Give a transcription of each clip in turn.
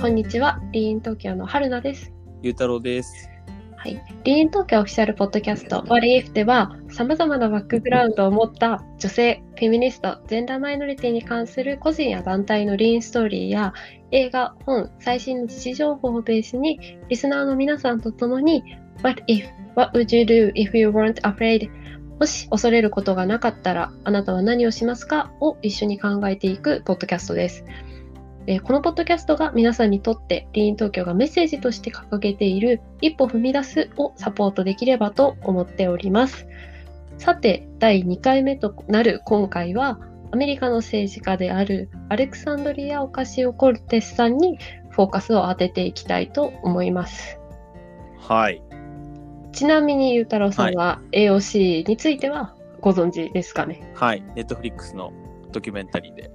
こんにちは。リーン東京の春菜です。ゆうたろうです。はい。リーン東京オフィシャルポッドキャスト What If では、様々なバックグラウンドを持った女性、フェミニスト、ジェンダーマイノリティに関する個人や団体のリーンストーリーや、映画、本、最新の時事情報をベースに、リスナーの皆さんと共に、What if? What would you do if you weren't afraid? もし恐れることがなかったら、あなたは何をしますか？を一緒に考えていくポッドキャストです。えーこのポッドキャストが皆さんにとってリーン東京がメッセージとして掲げている一歩踏み出すをサポートできればと思っております。さて、第2回目となる今回は、アメリカの政治家であるアレクサンドリア・オカシオ・コルテスさんにフォーカスを当てていきたいと思います。はい。ちなみに、ゆうたろうさんは AOC についてはご存知ですかね？はい。ネットフリックスのドキュメンタリーで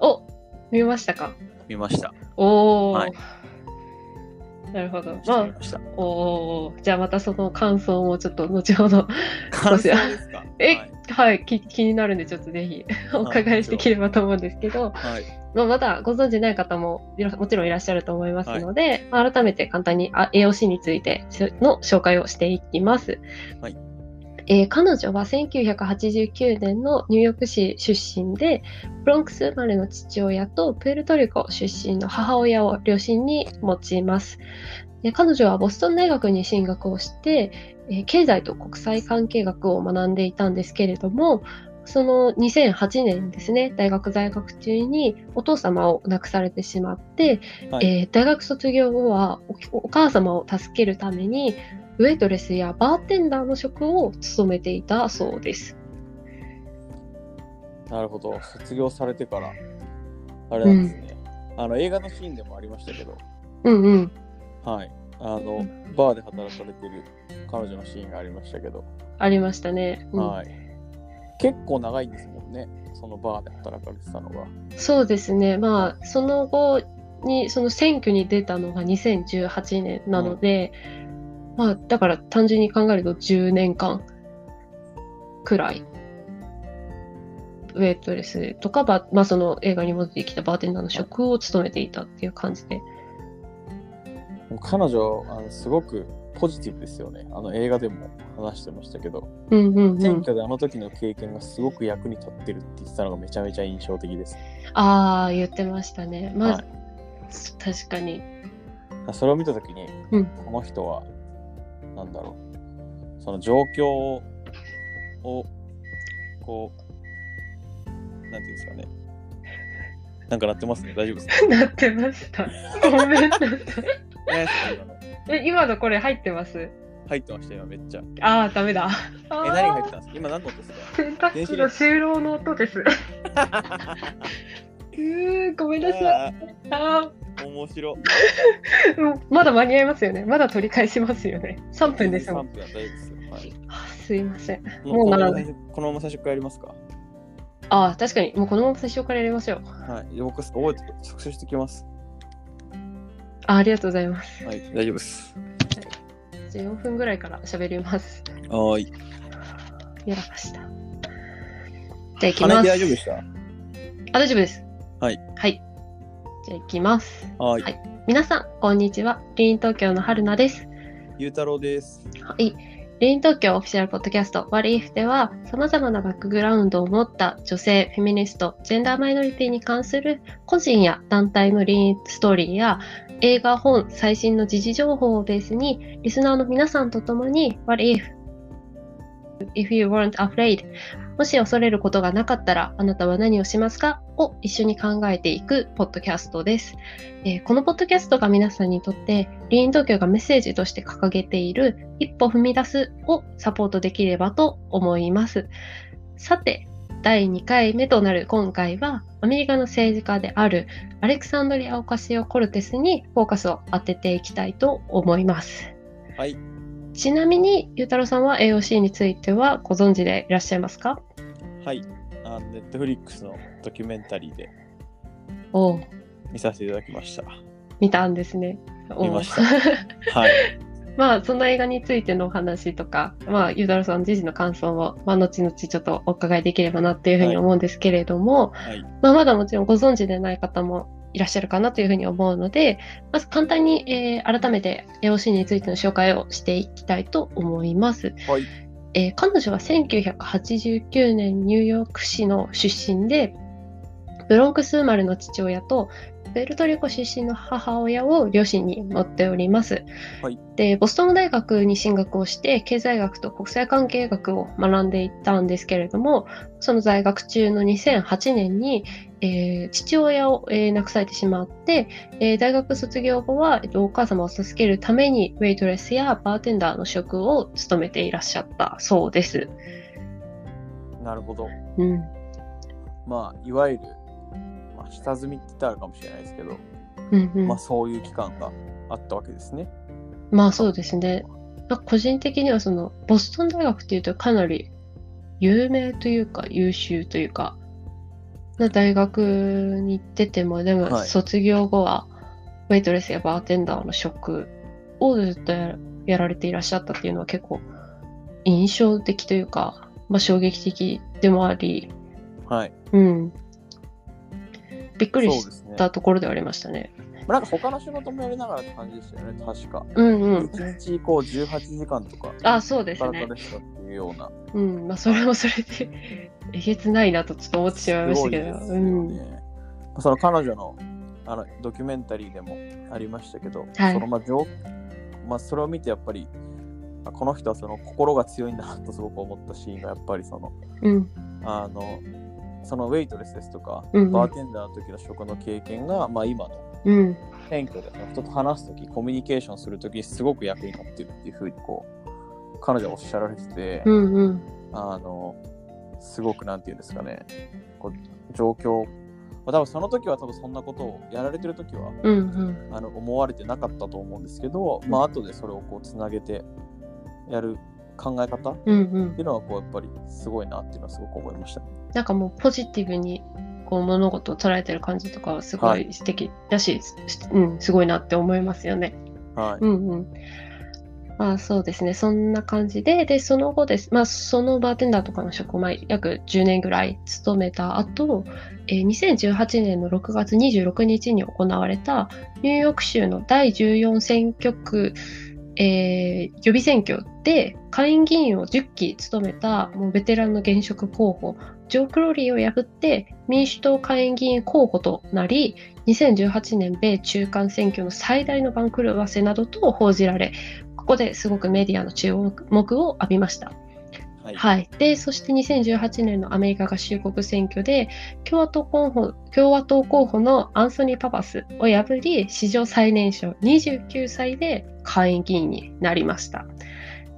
お見ましたか？見ました。おー、はいなるほど。見まあました。おーじゃあまたその感想もちょっと後ほど、感想ですか？えはい。はい、き気になるんでちょっとぜひお伺いしてきればと思うんですけど、はい。まあ、まだご存知ない方もいらもちろんいらっしゃると思いますので、まあ改めて簡単にあ AOC についての紹介をしていきます。はいえー彼女は1989年のニューヨーク市出身で、ブロンクス生まれの父親とプエルトリコ出身の母親を両親に持ちます。で彼女はボストン大学に進学をして、えー経済と国際関係学を学んでいたんですけれども、その2008年にですね、大学在学中にお父様を亡くされてしまって、はいえー大学卒業後はおお母様を助けるために、ウェイトレスやバーテンダーの職を務めていたそうです。なるほど。卒業されてから、あれなんですね。あの、映画のシーンでもありましたけど、うんうん。はい。あの、バーで働かれてる彼女のシーンがありましたけど、ありましたね。うんはい。結構長いんですもんね。そのバーで働かれてたのが。そうですね。まあ、その後に、その選挙に出たのが2018年なので、まあ、だから単純に考えると10年間くらい、ウェイトレスとか、ばまあ、その映画に戻ってきたバーテンダーの職を務めていたっていう感じで。彼女あの、すごくポジティブですよね。あの映画でも話してましたけど、うんうんうん。選挙であの時の経験がすごく役に立ってるって言ってたのがめちゃめちゃ印象的です。ああ、言ってましたね。まあ、はい確かに。それを見た時に、うんこの人は、なんだろう、その状況を、こう、なんていうんですかね。なんかなってますね。大丈夫ですか？なってました。ごめんなさい。え、今のこれ入ってます？入ってました、今めっちゃ。え、ああ、ダメだ。何が入ってたんですか？今何の音ですか？洗濯機の終了の音です。うーごめんなさい。あ面白 まだ間に合いますよね。まだ取り返しますよね。3分ですも3ん。分は大丈夫ですよ。はいあすいません。もうならないこのまま最初からやりますか？ああ、確かに。もうこのまま最初からやりましょう。はい。僕、覚えて、着手してきます。あありがとうございます。はい、大丈夫です。じゃあ4分ぐらいから喋ります。はーい。やらかした。じゃあ行きます。大丈夫でした？あ、大丈夫です。はい。はい。じゃあ行きます。はーい。はい皆さん、こんにちは。リーン東京の春菜です。ゆうたろうです。はい。リーン東京オフィシャルポッドキャスト What If では様々なバックグラウンドを持った女性、フェミニスト、ジェンダーマイノリティに関する個人や団体のリーンストーリーや映画、本、最新の時事情報をベースにリスナーの皆さんと共に What If? If you weren't afraid? もし恐れることがなかったらあなたは何をしますかを一緒に考えていくポッドキャストです。えーこのポッドキャストが皆さんにとってリーン東京がメッセージとして掲げている一歩踏み出すをサポートできればと思います。さて、第2回目となる今回はアメリカの政治家であるアレクサンドリア・オカシオ・コルテスにフォーカスを当てていきたいと思います。はい。ちなみに、ゆうたろうさんは AOC についてはご存知でいらっしゃいますか？はい。ネットフリックスのドキュメンタリーで見させていただきました。見たんですね。見ました。はい。まあ、その映画についてのお話とか、まあ、ゆうたろうさん自身の感想も、まあ、後々ちょっとお伺いできればなっていうふうに思うんですけれども、はい。まあ、まだもちろんご存知でない方もいらっしゃるかなというふうに思うので、まず簡単に、えー改めて AOC についての紹介をしていきたいと思います。はい。えー彼女は1989年ニューヨーク市の出身で、ブロンクス生まれの父親と、ベルトリコ出身の母親を両親に持っております。はいで、ボストン大学に進学をして、経済学と国際関係学を学んでいったんですけれども、その在学中の2008年に、えー父親を、えー亡くされてしまって、えー大学卒業後は、えっと、お母様を助けるために、ウェイトレスやバーテンダーの職を務めていらっしゃったそうです。なるほど。うん。まあ、いわゆる、まあ、下積みって言ったらあるかもしれないですけど、うんうんまあ、そういう期間があったわけですね。まあそうですね。まあ個人的にはその、ボストン大学っていうとかなり有名というか優秀というか、な大学に行ってても、でもはい卒業後は、ウェイトレスやバーテンダーの職をずっとややられていらっしゃったっていうのは結構印象的というか、まあ衝撃的でもあり、はい。うん。びっくりし。たところではありましたね。まあ、なんか他の仕事もやりながらって感じでしたよね、確か。うんうん。一日こう18時間とか、あ、そうですね。働かれてたっていうような。うん、まあそれもそれでえげつないなとちょっと思ってしまいましたけど。すごいですようん。ね。その彼女のあのドキュメンタリーでもありましたけど、はいそのまあ状まあ、それを見てやっぱり、あこの人はその心が強いんだなとすごく思ったシーンがやっぱりその、うん。あの、そのウェイトレスですとか、うんうんバーテンダーの時の職の経験が、まあ、今のうん。選挙で人と話す時コミュニケーションする時にすごく役に立ってるっていうふうにこう彼女はおっしゃられてて、うんうん。あのすごくなんていうんですかねこう状況、まあ、多分その時は多分そんなことをやられてる時はうんうん。あの思われてなかったと思うんですけど、まあ後でそれをこうつなげてやる考え方っていうのはこうやっぱりすごいなっていうのはすごく思いましたね。なんかもうポジティブにこう物事を捉えてる感じとかはすごはい素敵だし、しうん、すごいなって思いますよね。はい。うんうん。まあそうですね。そんな感じで、で、その後です。まあそのバーテンダーとかの職をまあ約10年ぐらい勤めた後、えー2018年の6月26日に行われたニューヨーク州の第14選挙区、えー予備選挙で下院議員を10期務めたもうベテランの現職候補、ジョー・クロリーを破って民主党下院議員候補となり、2018年米中間選挙の最大の番狂わせなどと報じられ、ここですごくメディアの注目を浴びました。はい。はい。で、そして2018年のアメリカ合衆国選挙で、共和党候補、共和党候補のアンソニー・パパスを破り、史上最年少29歳で下院議員になりました。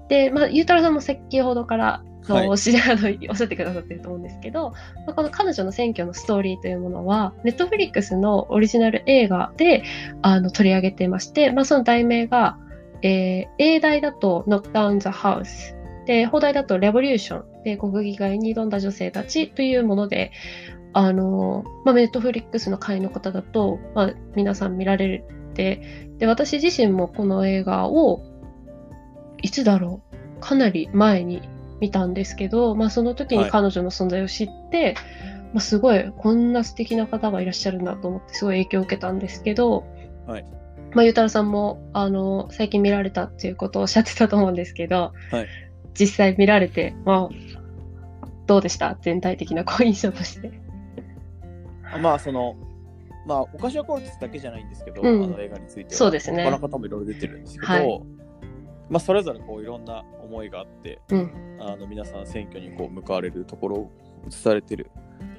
で、まあ、ゆうたろうさんも先ほどから、のはい。お知りあのおっしゃってくださってると思うんですけど、まあ、この彼女の選挙のストーリーというものは、ネットフリックスのオリジナル映画であの取り上げていまして、まあ、その題名が、えー英題だと Knock Down the House で、放題だと Revolution で国議会に挑んだ女性たちというもので、あの、まあ、ネットフリックスの会員の方だと、まあ、皆さん見られて、で、私自身もこの映画を、いつだろうかなり前に見たんですけど、まあ、その時にはい。彼女の存在を知って、まあ、すごい、こんな素敵な方がいらっしゃるんだと思って、すごい影響を受けたんですけど、はい。まあ、ゆうたろうさんも、あの、最近見られたっていうことをおっしゃってたと思うんですけど、はい。実際見られて、まあ、どうでした？全体的なこう印象として。まあその、まあ、オカシオコルテスだけじゃないんですけど、うん。あの映画については。そうですね。他の方もいろいろ出てるんですけど、はいまあ、それぞれこういろんな思いがあって、うん。あの皆さん選挙にこう向かわれるところを映されてる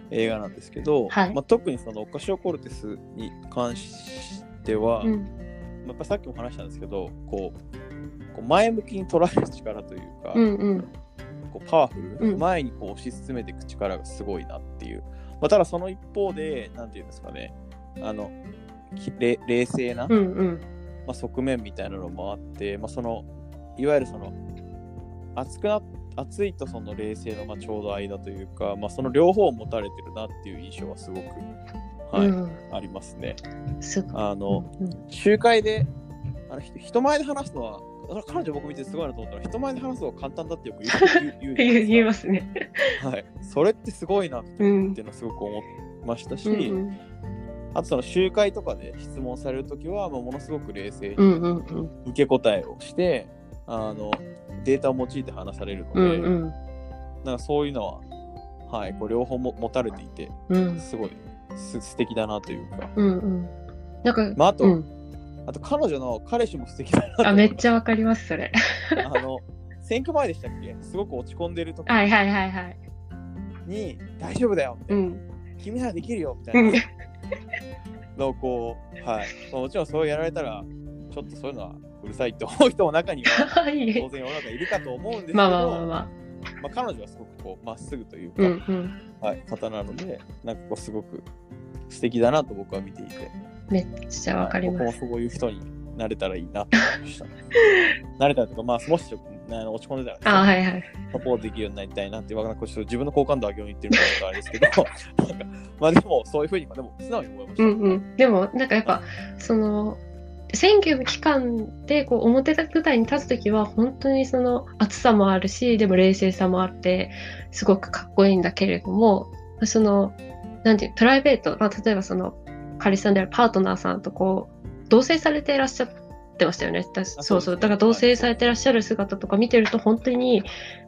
映画なんですけど、はいまあ、特にそのオカシオコルテスに関しては、うん。まあやっぱさっきも話したんですけど、こうこう前向きに捉える力というか、うんうん。こうパワフル、うん前にこう推し進めていく力がすごいなっていう。まあ、ただその一方で、なんていうんですかね、あの、きれ冷静な、うんうん。まあ、側面みたいなのもあって、まあ、その、いわゆるその、熱くな熱いとその冷静のまあちょうど間というか、まあ、その両方を持たれてるなっていう印象はすごく、はいうん。ありますね。す。あの、うん集会であのひ人前で話すのは、彼女僕見てすごいなと思ったら、人前で話すのは簡単だってよく言う 言いますすね。かはい。それってすごいなってうんいうのはすごく思いましたし、うんあとその集会とかで質問されるときは、まあ、ものすごく冷静にうんうんうん。受け答えをして、あのデータを用いて話されるので、うんうん。なんかそういうのは、はい、こう両方も持たれていて、うんすごいす素敵だなというか、うんうん。なんか、まあ、あと、うん。あと彼女の彼氏も素敵だなとあ、めっちゃわかります、それ。あの選挙前でしたっけ？すごく落ち込んでる時はいはいはいはい。に、大丈夫だよみたいな、うん。君ならできるよみたうんいなのをこう、はいまあ、もちろんそうやられたら、ちょっとそういうのはうるさいって思う人も中にはは い当然世の中いるかと思うんですけど、まあまあまあまあ。まあ彼女はすごくこうまっすぐというか、うんうん。はい、方なので、なんかこうすごく素敵だなと僕は見ていて、めっちゃわかります。はい僕もそういう人になれたらいいなと思いました。なれたらとか、まあ、もしあの落ち込んでたらね、あ、はいはい。サポートできるようになりたいなって、なんかこうちょっと自分の好感度上げように言ってるみたいなあれですけど、なんかまあでもそういうふうに、まあ、でも素直に思いました。うんうん。でも、なんかやっぱ、その、選挙の期間でこう表舞台に立つときは本当にその熱さもあるしでも冷静さもあってすごくかっこいいんだけれどもそのなんていうプライベート、まあ、例えばその彼氏さんであるパートナーさんとこう同棲されていらっしゃってましたよねだそうそうだから同棲されていらっしゃる姿とか見てると本当に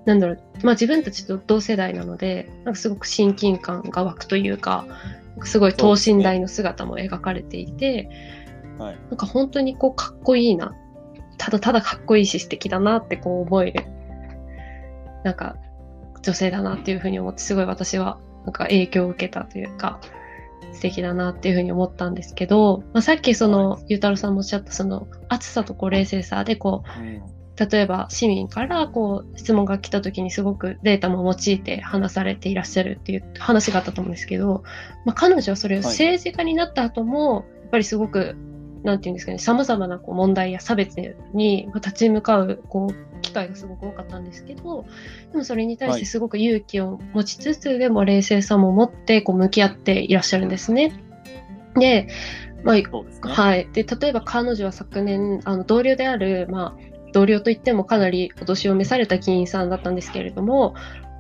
なんだろう、まあ、自分たちと同世代なのでなんかすごく親近感が湧くというかすごい等身大の姿も描かれていて。はい、なんか本当にこうかっこいいな。ただただかっこいいし素敵だなってこう思える。なんか女性だなっていうふうに思ってすごい私はなんか影響を受けたというか素敵だなっていうふうに思ったんですけど、まあ、さっきその、ゆうたろうさんもおっしゃったその熱さとこう冷静さでこううん例えば市民からこう質問が来た時にすごくデータも用いて話されていらっしゃるっていう話があったと思うんですけど、まあ、彼女はそれをはい政治家になった後も、やっぱりすごく、なんていうんですかね、様々なこう問題や差別にまあ立ち向かうこう機会がすごく多かったんですけど、でもそれに対してすごく勇気を持ちつつ、でも冷静さも持ってこう向き合っていらっしゃるんですね。で、まあ、ね。はい。で、例えば彼女は昨年、あの、同僚である、まあ、同僚といってもかなりお年を召された議員さんだったんですけれども、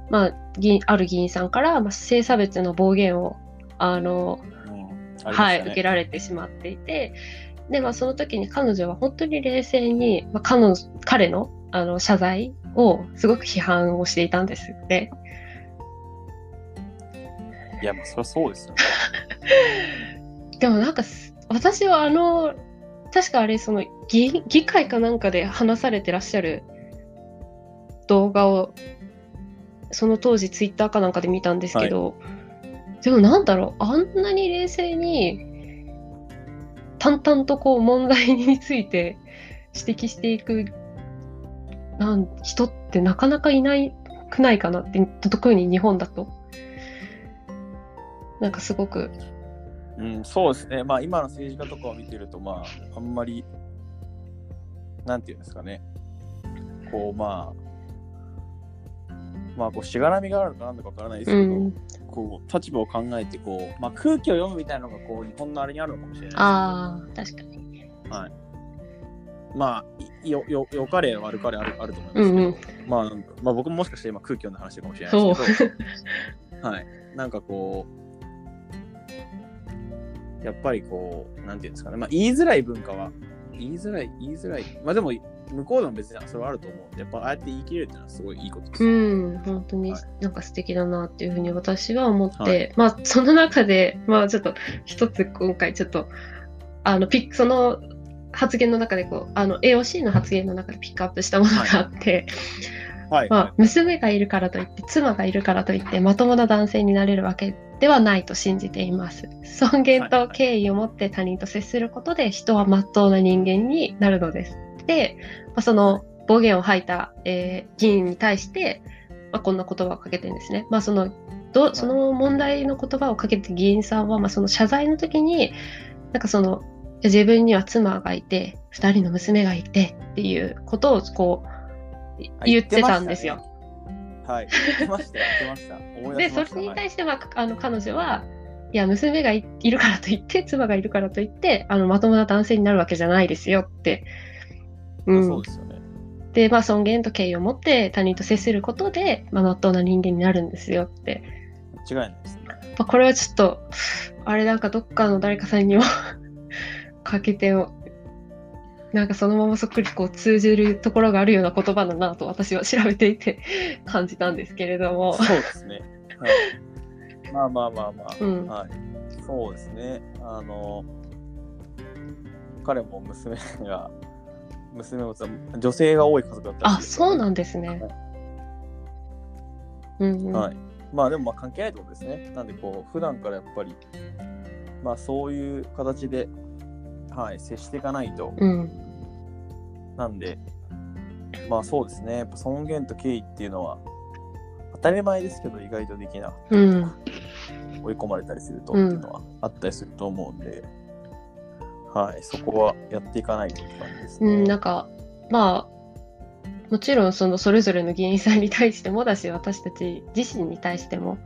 まあ、議員ある議員さんから、まあ、性差別の暴言を、あの、うんはい、受けらられてしまっていて、で、まあ、その時に彼女は本当に冷静に、まあ、彼女、彼の、あの、謝罪をすごく批判をしていたんですよね。いや、まあ、そりゃそうですよね。でもなんかす、私はあの、確かあれ、その議、議会かなんかで話されてらっしゃる動画を、その当時ツイッターかなんかで見たんですけど、でもなんだろう、あんなに冷静に、淡々とこう問題について指摘していくなん人ってなかなかいないくないかなって、特に日本だと。なんかすごくうん、そうですね。まあ、今の政治家とかを見てると、まあ、あんまり、なんていうんですかね。こう、まあ、まあ、こう、しがらみがあるのかなんだかわからないですけど、うん。こう、立場を考えて、こう、まあ、空気を読むみたいなのが、こう、日本のあれにあるのかもしれないああ、確かに。はい。まあ、いよ、よ、よかれ悪かれあるあると思いますけど、うんうん。まあまあ僕ももしかして今空気読んだ話かもしれないですけど、はい。なんかこう、やっぱりこう、なんていうんですかね、まあ言いづらい文化は、言いづらい、言いづらい、まあでも、向こうでも別にそれはあると思うんで、やっぱああやって言い切れるっていうのはすごいいいことです。うん、本当にはいなんか素敵だなっていうふうに私は思って、はいまあその中で、まあちょっと一つ今回ちょっと、あの、ピック、その発言の中でこう、あの、AOC の発言の中でピックアップしたものがあって、はい。まあ、娘がいるからといって、妻がいるからといって、まともな男性になれるわけではないと信じています。尊厳と敬意を持って他人と接することで、人は真っ当な人間になるのです。で、まあ、その暴言を吐いた、えー議員に対して、まあ、こんな言葉をかけてるんですね。まあ、そのどその問題の言葉をかけて議員さんは、まあ、その謝罪の時に、なんかその、自分には妻がいて、二人の娘がいてっていうことをこう、はい言ってたんですよ。。はい。言ってましたよ。言ってました。思いで、そ。れに対しては、あの彼女は、いや、娘がいいるからといって、妻がいるからといって、あのまともな男性になるわけじゃないですよって。うんですよね。で、まあ、尊厳と敬意を持って他人と接することで、まあ、真っ当な人間になるんですよって。間違いないですね。まあ、これはちょっと、あれなんかどっかの誰かさんにも かけてなんかそのままそっくりこう通じるところがあるような言葉だなと私は調べていて 感じたんですけれども。そうですね。はい、まあまあまあまあ、うん、はい。そうですね。あの、彼も娘が、娘も女性が多い家族だったあ、そうなんですね。うん、うん、はい。まあでもまあ関係ないってことですね。なんでこう、普段からやっぱり、まあそういう形で、はい、接していかないと、うん。なんで、まあそうですね、やっぱ尊厳と敬意っていうのは、当たり前ですけど、意外とできなかったりとか、うん、追い込まれたりするとっていうのはあったりすると思うんで、うん、はい、そこはやっていかないとって感じですね。うん、なんか、まあ、もちろんそのそれぞれの議員さんに対してもだし、私たち自身に対しても、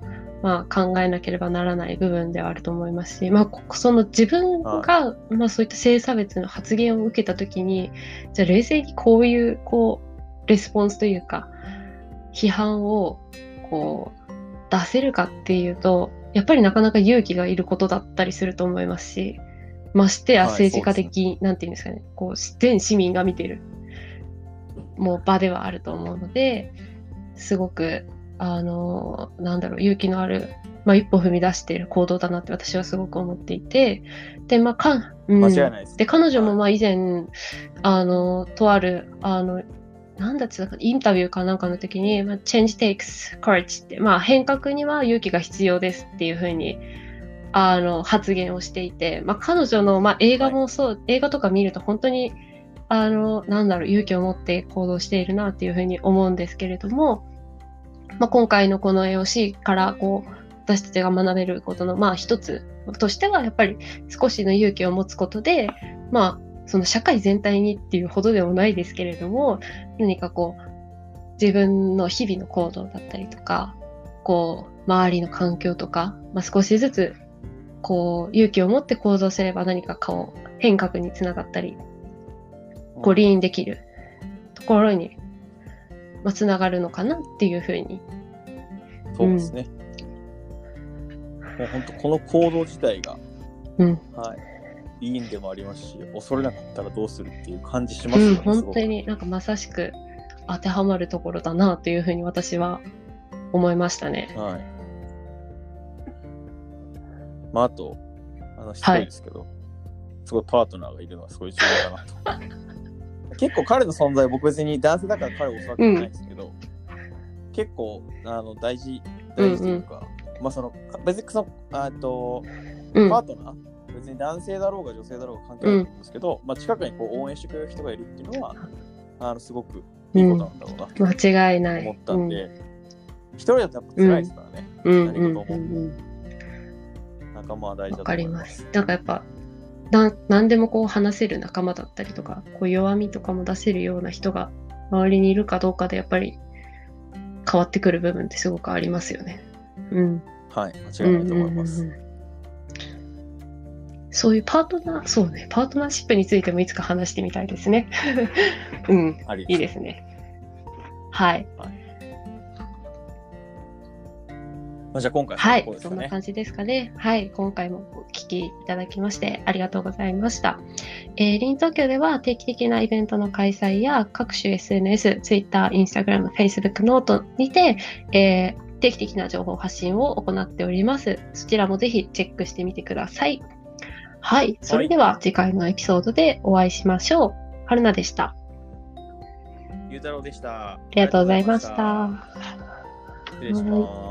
まあ、考えなければならない部分ではあると思いますし、まあ、その自分が、まあ、そういった性差別の発言を受けたときに、じゃあ冷静にこういう、こう、レスポンスというか、批判を、こう、出せるかっていうと、やっぱりなかなか勇気がいることだったりすると思いますし、ましてや政治家的、はい、なんていうんですかね、こう、全市民が見てる、もう場ではあると思うので、すごくあの、なんだろう、勇気のある、まあ、一歩踏み出している行動だなって私はすごく思っていて、で、まあ、か、うん、間違いないです。で、彼女もまあ以前、あの、とある、あの、なんだっつうか、インタビューかなんかの時に、まあ、change takes courage って、まあ、変革には勇気が必要ですっていうふうに、あの、発言をしていて、まあ、彼女の、まあ、映画もそう、はい、映画とか見ると本当に、あの、なんだろう、勇気を持って行動しているなっていうふうに思うんですけれども、まあ、今回のこの AOC からこう私たちが学べることのまあ一つとしてはやっぱり少しの勇気を持つことでまあその社会全体にっていうほどでもないですけれども何かこう自分の日々の行動だったりとかこう周りの環境とか、まあ、少しずつこう勇気を持って行動すれば何かこう変革につながったりこうリーンできるところにまあ、つながるのかなっていうふうに。そうですね。うん、もう本当この行動自体が、うん、はい、いいんでもありますし、恐れなかったらどうするっていう感じしますよね。うん、本当になんかまさしく当てはまるところだなというふうに私は思いましたね。はい。まあ、あと、あの、失礼ですけど、はい、すごいパートナーがいるのはすごい重要だなと。結構彼の存在、僕別に男性だから彼を教わってないですけど、うん、結構あの大事、大事というか、うんうん、まあその、別にその、あと、パートナー、うん、別に男性だろうが女性だろうが関係ないと思うんですけど、うん、まあ近くにこう応援してくれる人がいるっていうのは、あのすごくいいことなんだろうなと間違いない。思ったんで、一人だとやっぱ辛いですからね、何事も。仲間は大事だと思います。なんかやっぱな何でもこう話せる仲間だったりとかこう弱みとかも出せるような人が周りにいるかどうかでやっぱり変わってくる部分ってすごくありますよね。うん。はい、間違いないと思います。うんうんうんそういうパートナー、そうね、パートナーシップについてもいつか話してみたいですね。うん、いいですね。はい。はいまあ、じゃあ今回は、ね、はい、そんな感じですかね。はい、今回もお聞きいただきましてありがとうございました。えー、リン東京では定期的なイベントの開催や各種 SNS、Twitter、Instagram、Facebook、 noteにて、えー、定期的な情報発信を行っております。そちらもぜひチェックしてみてください。はい、それでは次回のエピソードでお会いしましょう。春菜でした。ゆうたろうでした。ありがとうございました。失礼します。